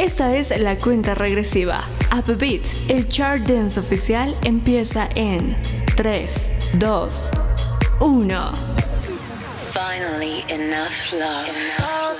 Esta es la cuenta regresiva. Upbeat, el chart dance oficial empieza en 3, 2, 1. Finally, enough love.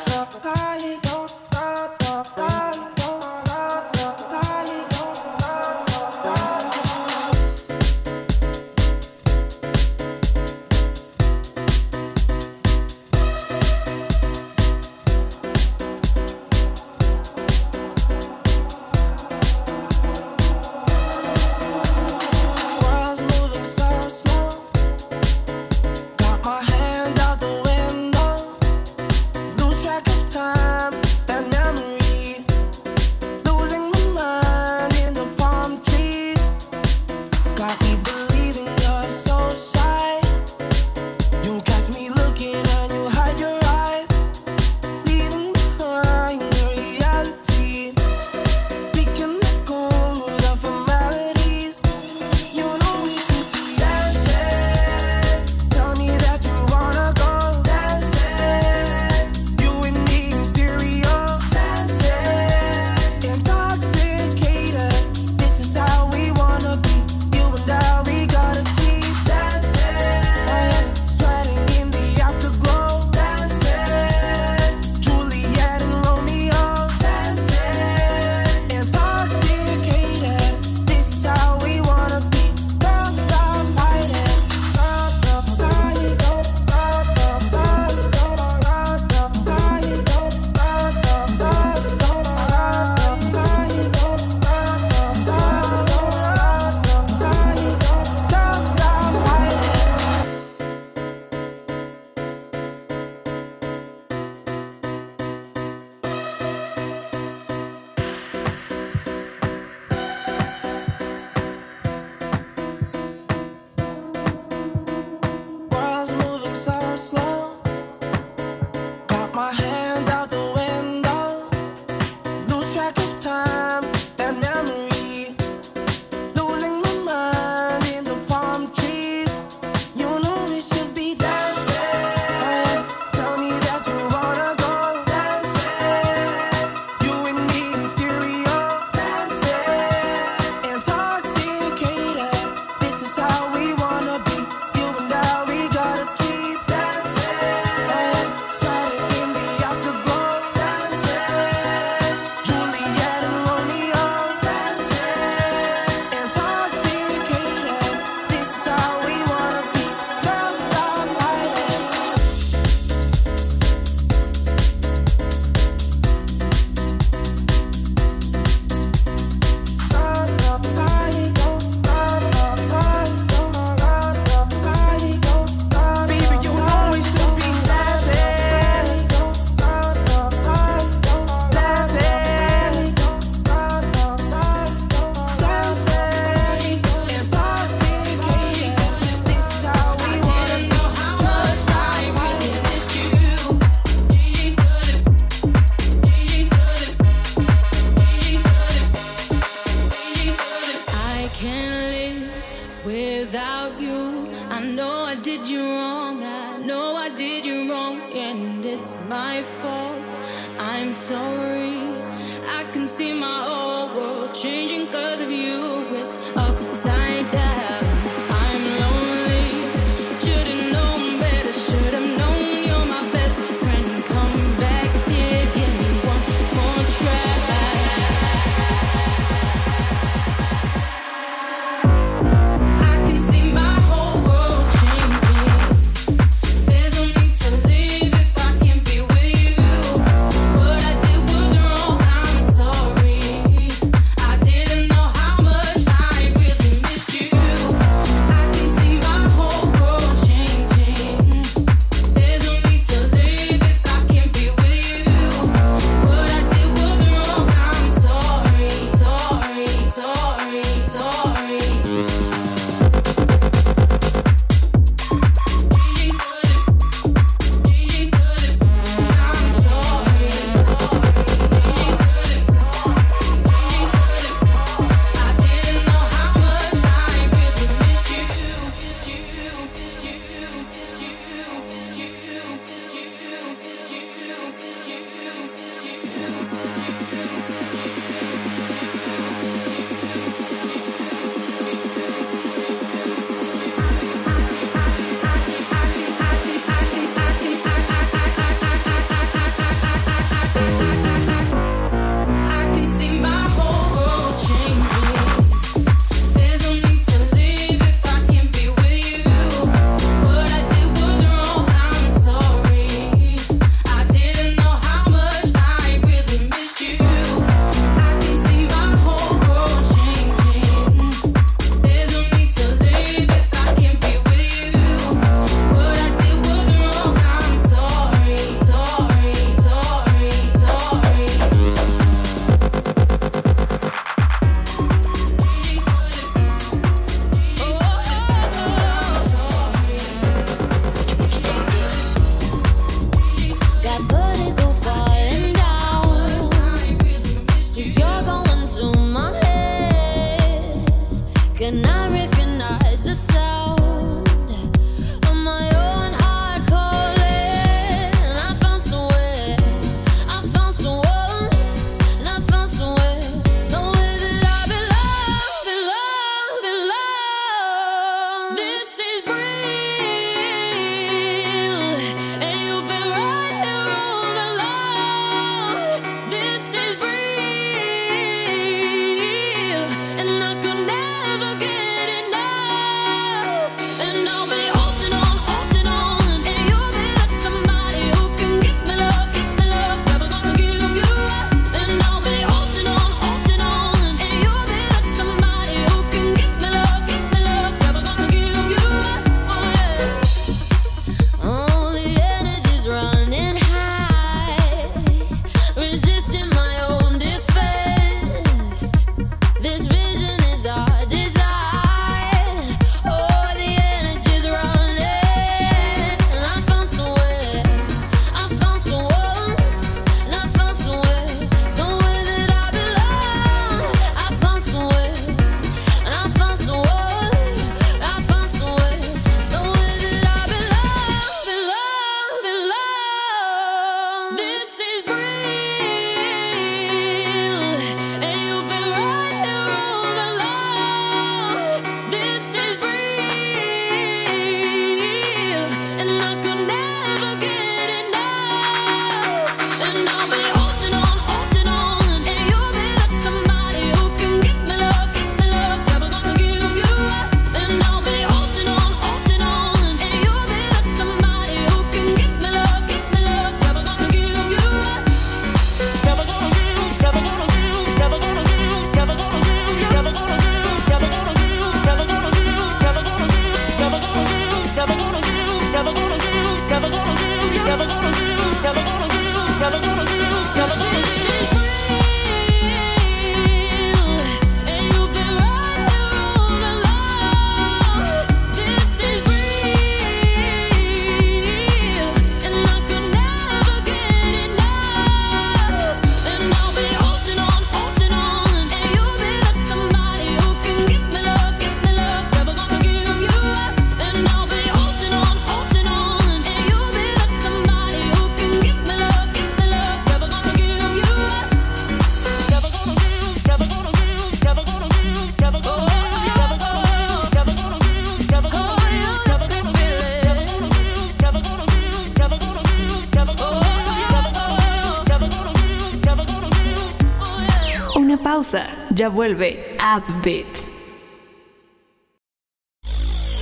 Vuelve Upbeat.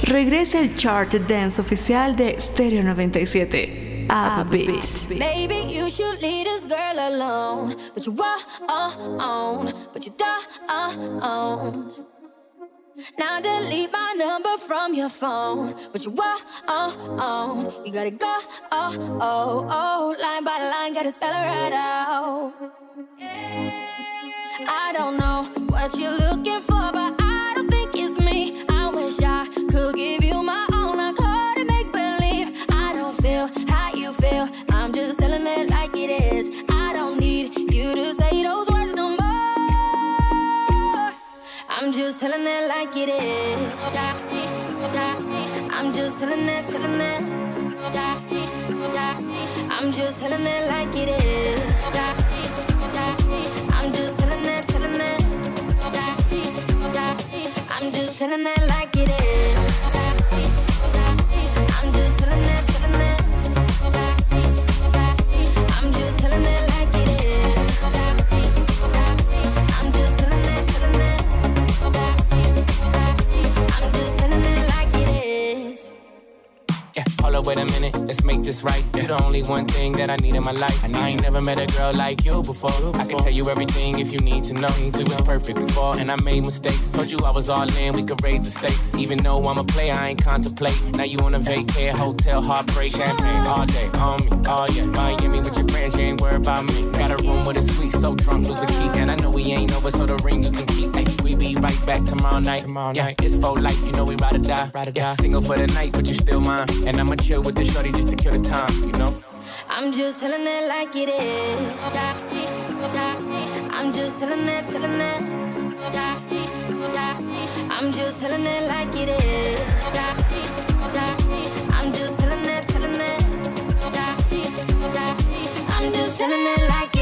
Regresa el chart dance oficial de Stereo 97. Upbeat. Maybe you should leave this girl alone, but you on, but you don't. Now delete my number from your phone, but you on, you gotta go, oh, oh, oh, line by line, gotta spell it right out. I don't know what you're looking for, but I don't think it's me. I wish I could give you my own. I couldn't make believe. I don't feel how you feel. I'm just telling it like it is. I don't need you to say those words no more. I'm just telling it like it is. I'm just telling it, telling it. I'm just telling it like it is. I'm it like it is. Up, wait a minute, let's make this right. You're the only one thing that I need in my life. I ain't never met a girl like you before. I can tell you everything if you need to know. We was perfect before, and I made mistakes. Told you I was all in, we could raise the stakes. Even though I'm a player, I ain't contemplate. Now you on a vacay, hotel, heartbreak, champagne all day, on me, oh yeah. Miami with your friends, you ain't worried about me. Got a room with a suite, so drunk, lose a key. And I know we ain't over, so the ring you can keep. Ay, we be right back tomorrow night. Tomorrow yeah, night. it's for life, you know we ride or die. Ride or die. Yeah, single for the night, but you still mine. And I'ma chill with the shorty just to kill the time, you know? I'm just telling it like it is. I'm just telling it, the net I'm just telling it like it is I'm just telling it the net I'm just telling it like it.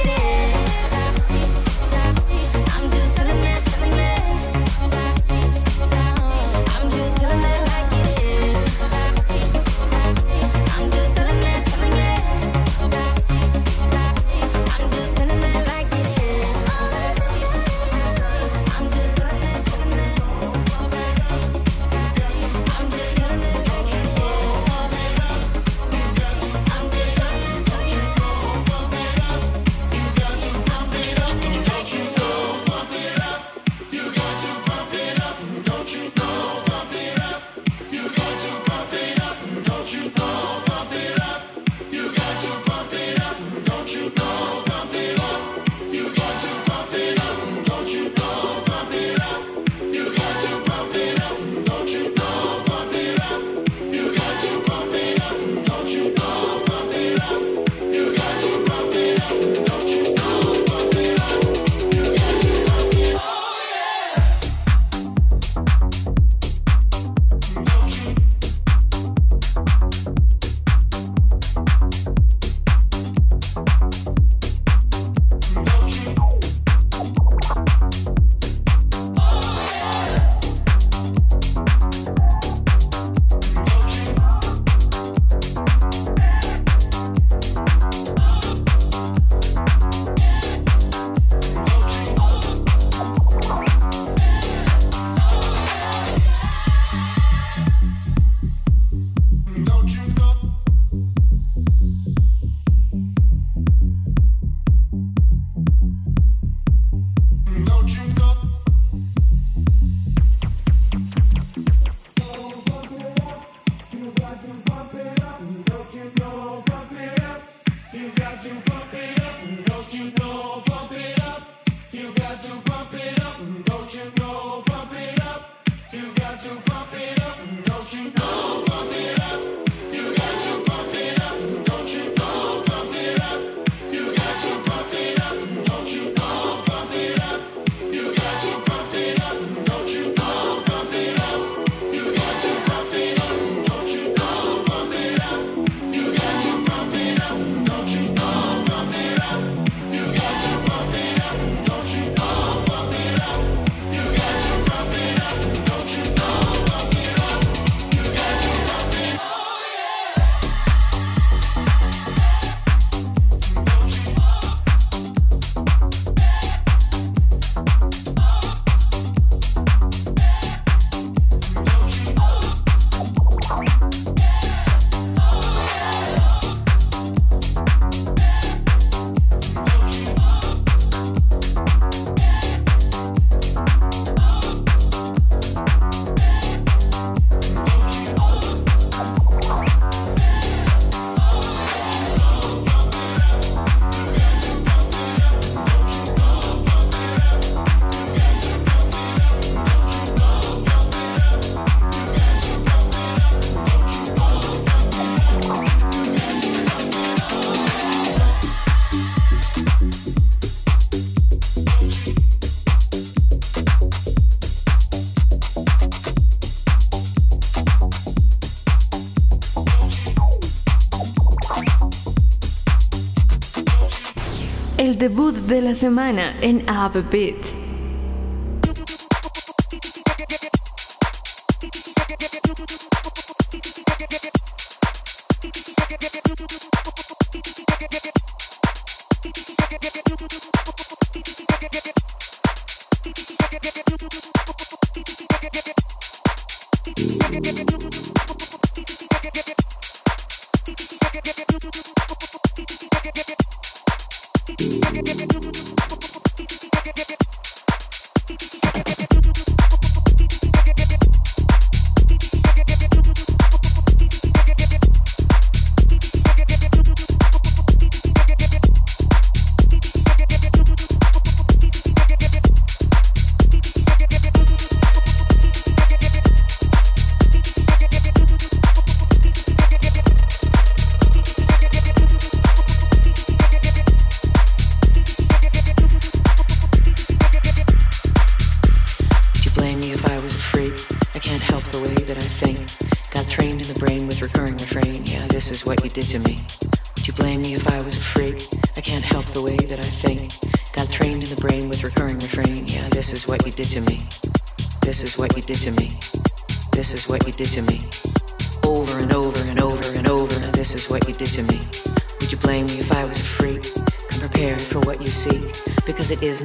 Debut de la semana en Beat.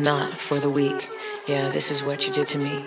not for the weak. Yeah, this is what you did to me.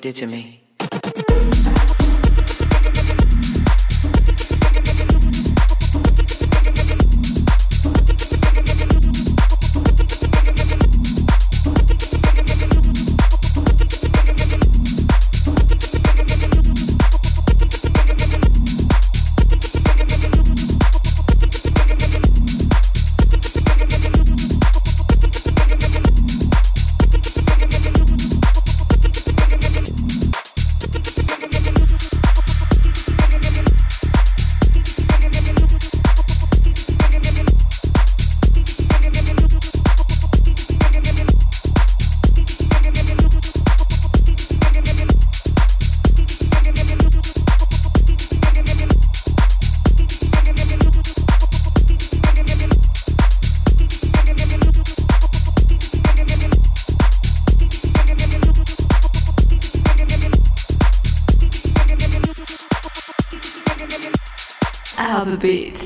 did to me. Alphabet.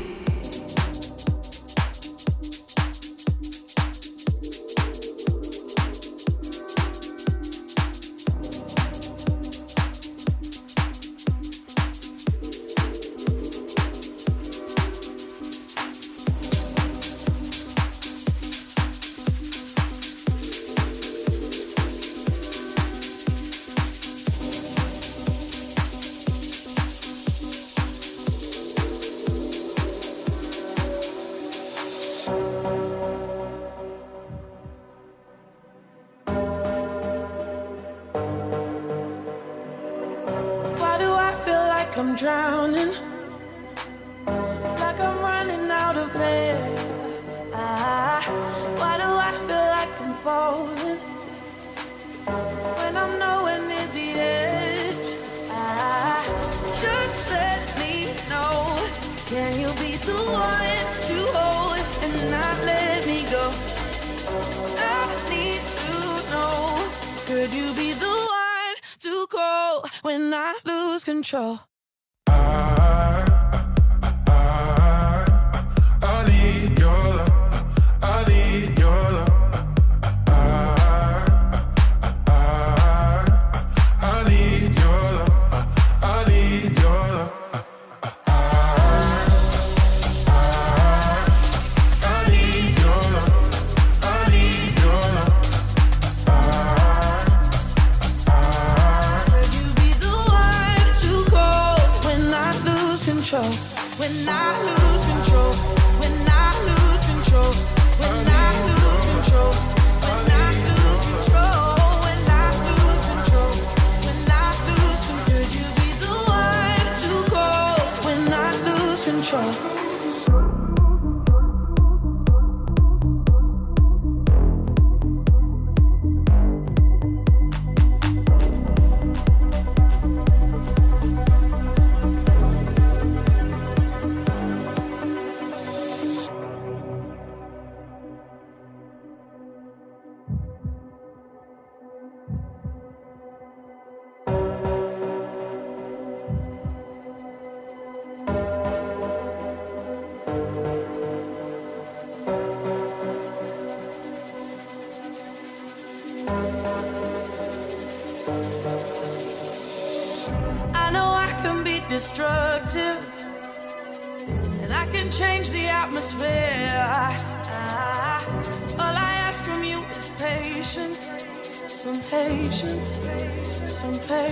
when I lose.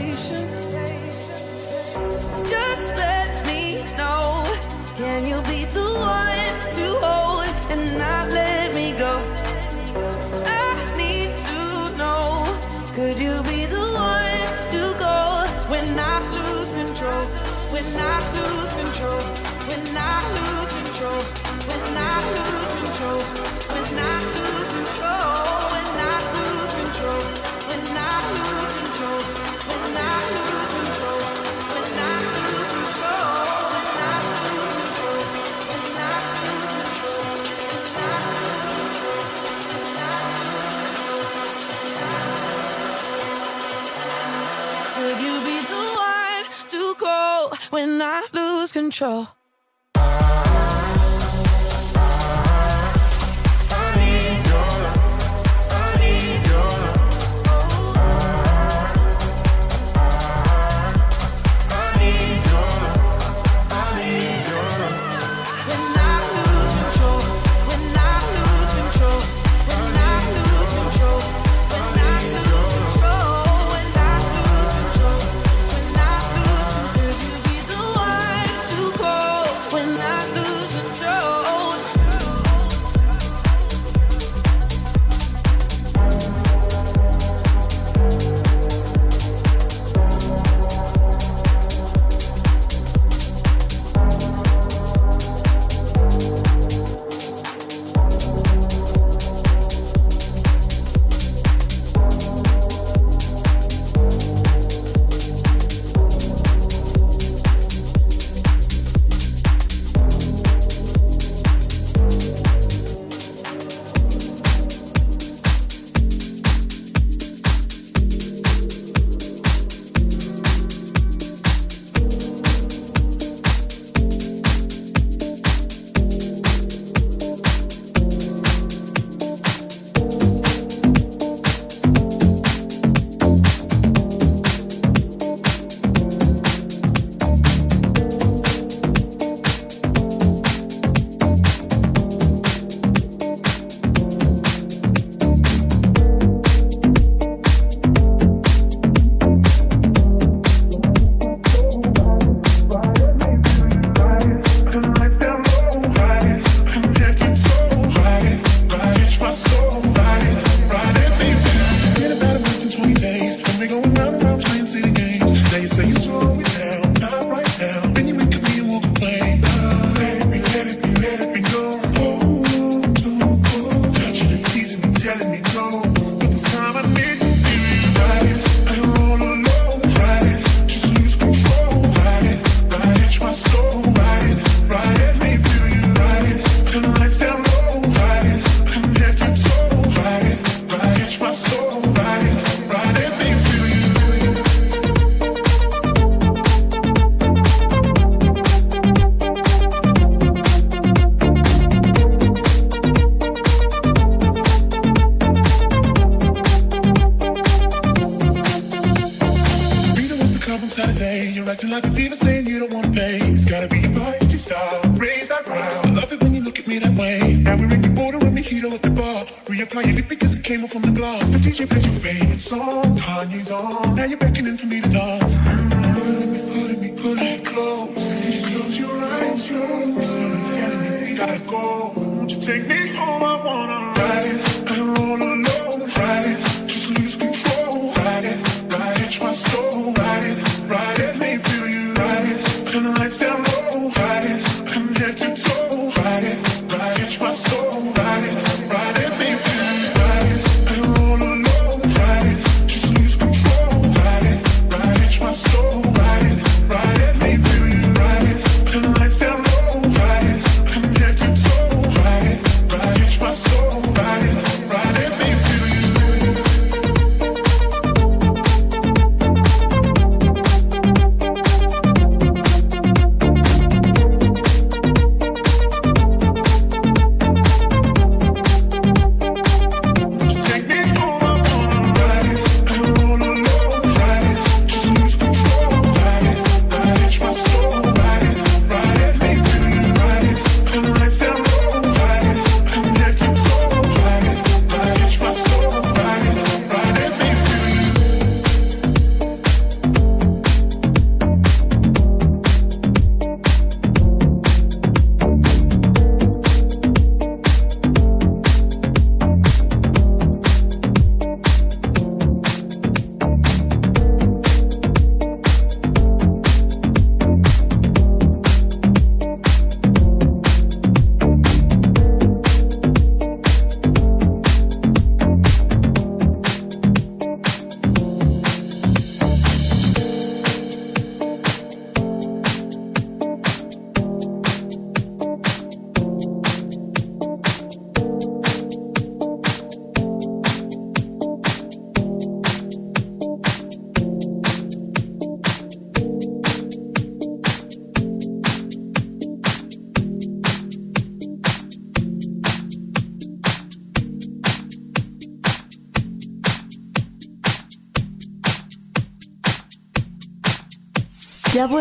一生。Control.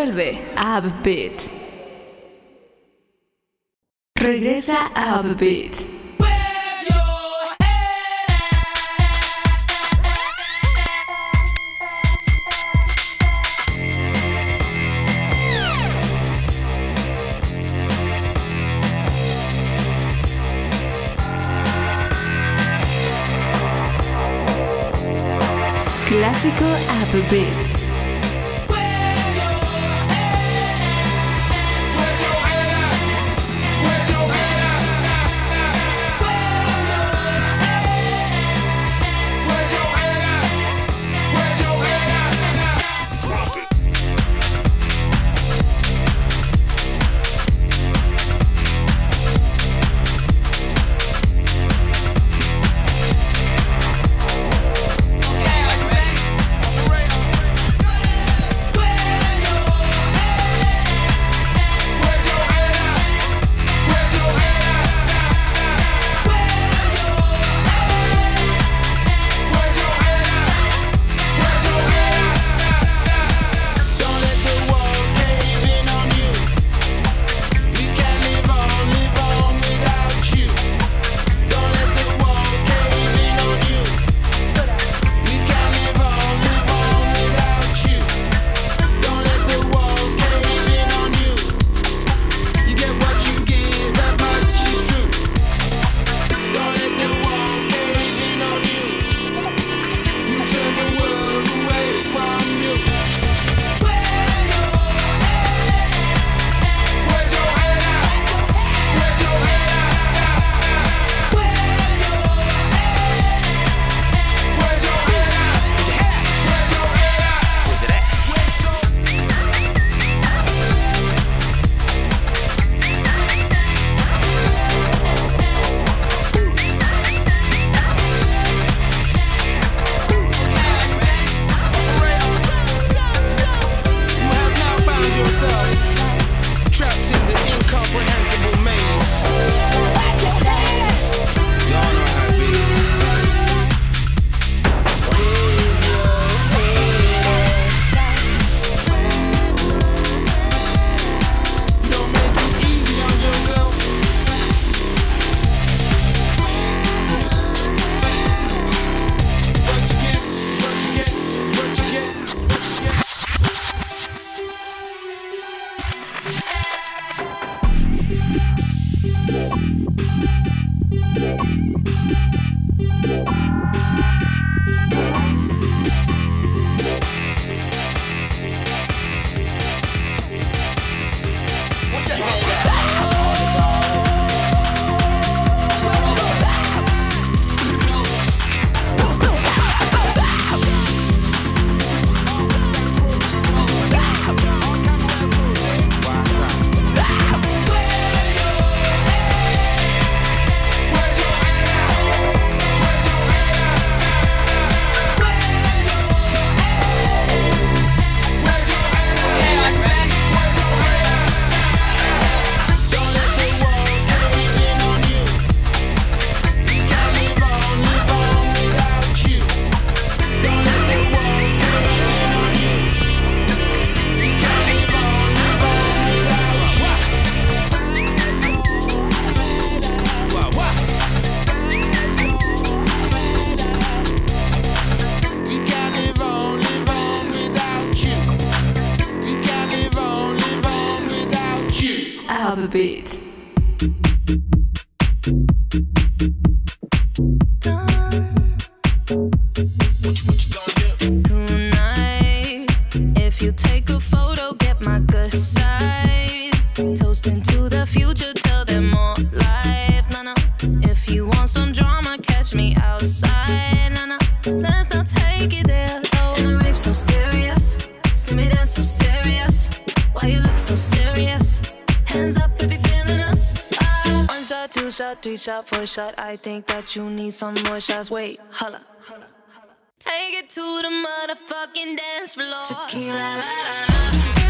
Vuelve a Upbeat. Regresa a Upbeat. Clásico Upbeat. Yeah. Why you look so serious? Hands up if you feeling us. Ah. One shot, two shot, three shot, four shot. I think that you need some more shots. Wait, holla. Take it to the motherfucking dance floor. Tequila, la, la, la.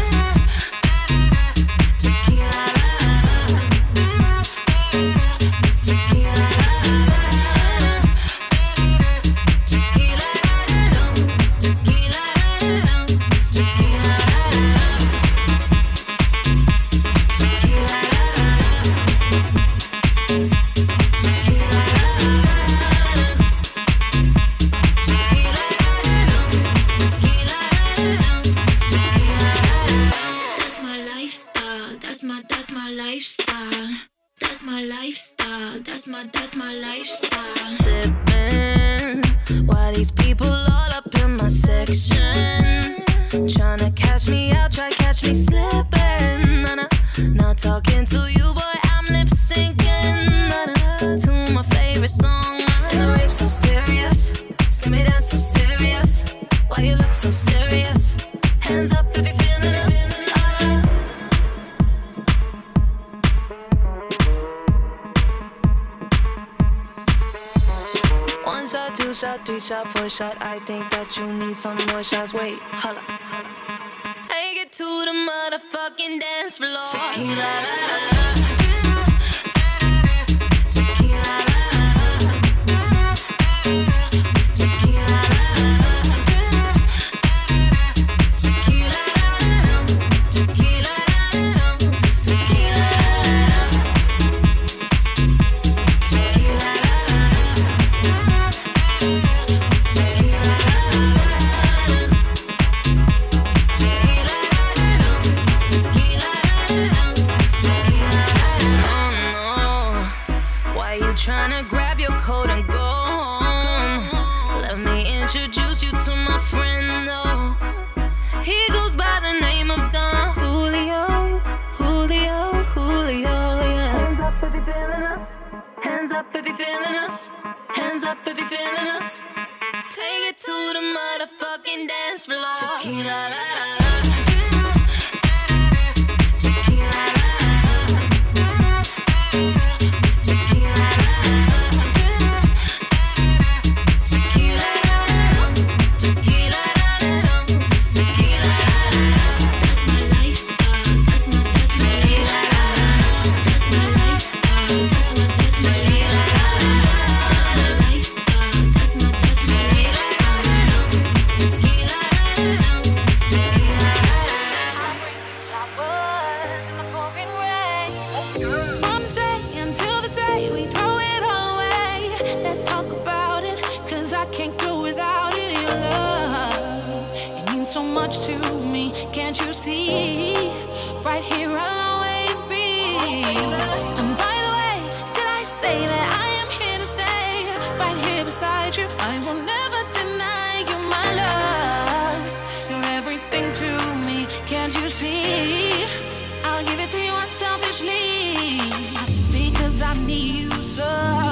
talking to you, boy. I'm lip syncing to my favorite song. And the rape so serious, see me dance so serious. Why you look so serious? Hands up if you're feeling us. Uh. One shot, two shot, three shot, four shot. I think that you need some more shots. Wait, holla. Take it to the motherfucking dance floor. Tequila, la, la, la. So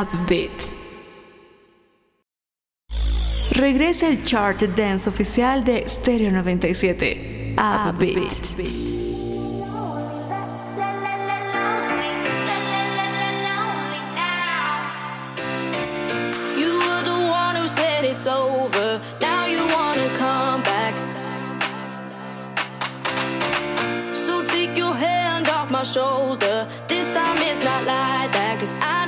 Upbeat. Regresa el chart dance oficial de Stereo 97. Upbeat. Upbeat. shoulder. This time it's not like that, cause I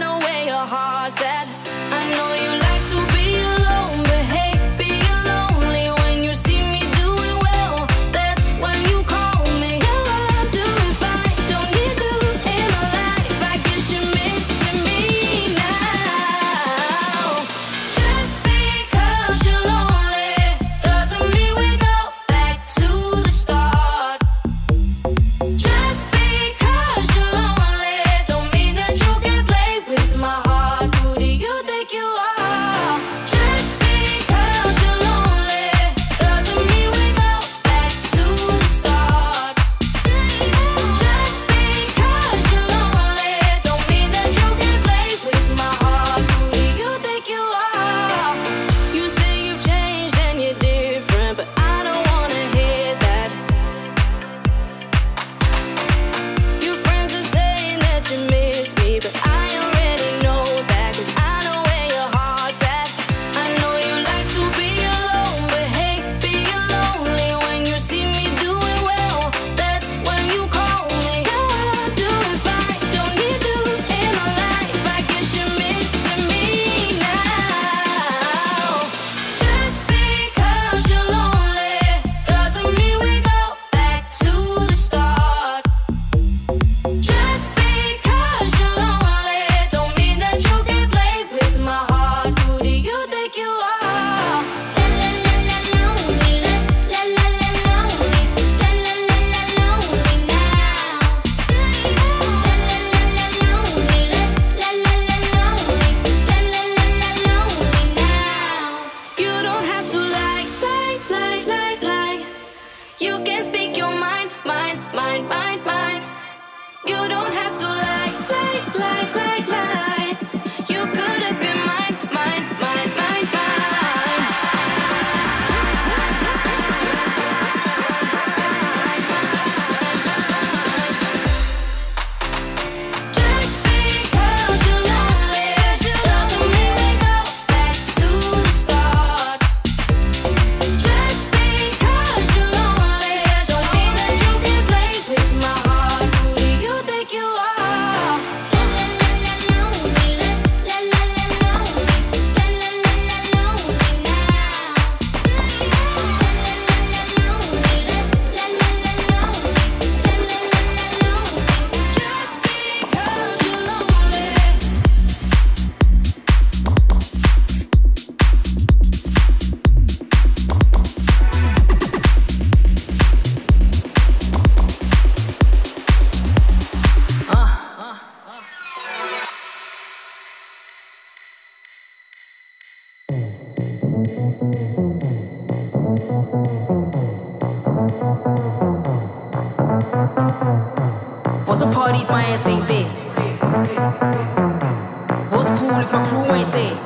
What's cool if my crew ain't there?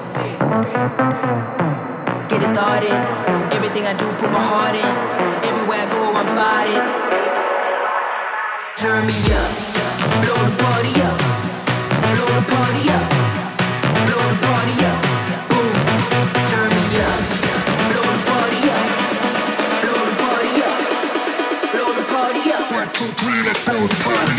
Get it started. Everything I do, put my heart in. Everywhere I go, I'm spotted. Turn me up. Blow the party up. Blow the party up. Blow the party up. Boom. Turn me up. Blow the party up. Blow the party up. Blow the party up. One, two, three, let's blow the party